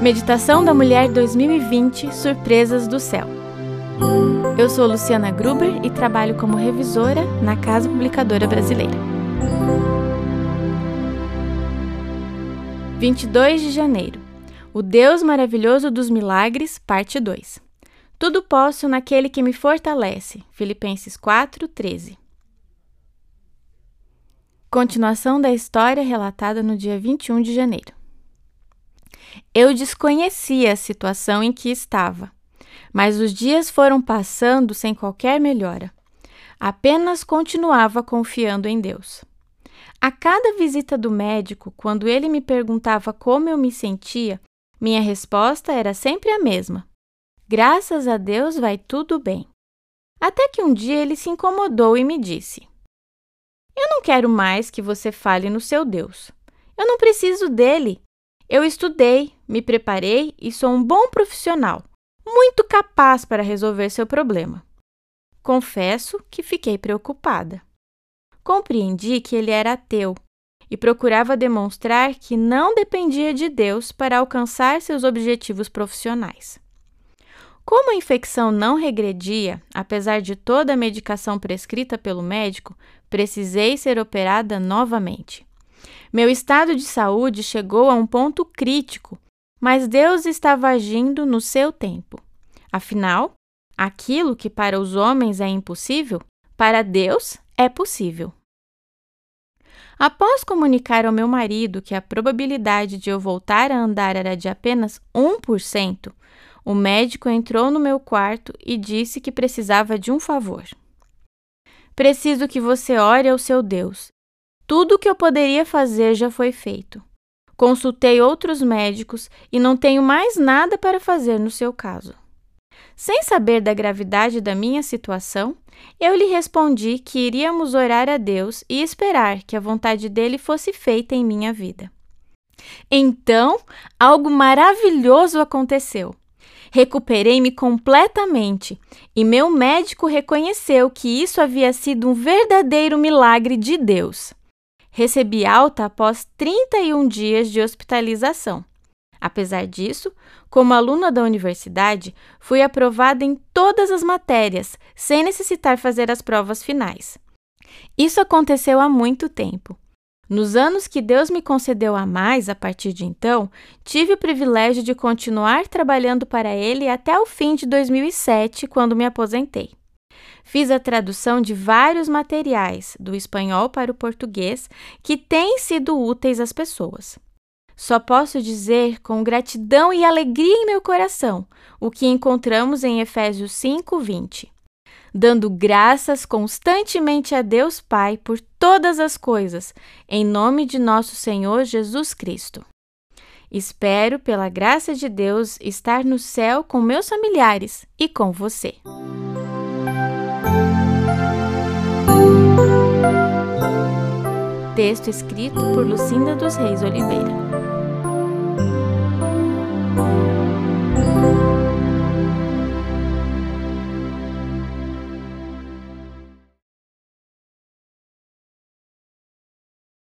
Meditação da Mulher 2020 Surpresas do Céu. Eu sou Luciana Gruber e trabalho como revisora na Casa Publicadora Brasileira. 22 de janeiro. O Deus maravilhoso dos milagres, parte 2. Tudo posso naquele que me fortalece. Filipenses 4:13. Continuação da história relatada no dia 21 de janeiro. Eu desconhecia a situação em que estava, mas os dias foram passando sem qualquer melhora. Apenas continuava confiando em Deus. A cada visita do médico, quando ele me perguntava como eu me sentia, minha resposta era sempre a mesma: Graças a Deus vai tudo bem. Até que um dia ele se incomodou e me disse: Eu não quero mais que você fale no seu Deus. Eu não preciso dele. Eu estudei, me preparei e sou um bom profissional, muito capaz para resolver seu problema. Confesso que fiquei preocupada. Compreendi que ele era ateu e procurava demonstrar que não dependia de Deus para alcançar seus objetivos profissionais. Como a infecção não regredia, apesar de toda a medicação prescrita pelo médico, precisei ser operada novamente. Meu estado de saúde chegou a um ponto crítico, mas Deus estava agindo no seu tempo. Afinal, aquilo que para os homens é impossível, para Deus é possível. Após comunicar ao meu marido que a probabilidade de eu voltar a andar era de apenas 1%, o médico entrou no meu quarto e disse que precisava de um favor. Preciso que você ore ao seu Deus tudo o que eu poderia fazer já foi feito. Consultei outros médicos e não tenho mais nada para fazer no seu caso. Sem saber da gravidade da minha situação, eu lhe respondi que iríamos orar a Deus e esperar que a vontade dele fosse feita em minha vida. Então, algo maravilhoso aconteceu. Recuperei-me completamente e meu médico reconheceu que isso havia sido um verdadeiro milagre de Deus. Recebi alta após 31 dias de hospitalização. Apesar disso, como aluna da universidade, fui aprovada em todas as matérias, sem necessitar fazer as provas finais. Isso aconteceu há muito tempo. Nos anos que Deus me concedeu a mais a partir de então, tive o privilégio de continuar trabalhando para Ele até o fim de 2007, quando me aposentei. Fiz a tradução de vários materiais do espanhol para o português que têm sido úteis às pessoas. Só posso dizer com gratidão e alegria em meu coração o que encontramos em Efésios 5:20. Dando graças constantemente a Deus Pai por todas as coisas, em nome de nosso Senhor Jesus Cristo. Espero, pela graça de Deus, estar no céu com meus familiares e com você. Texto escrito por Lucinda dos Reis Oliveira.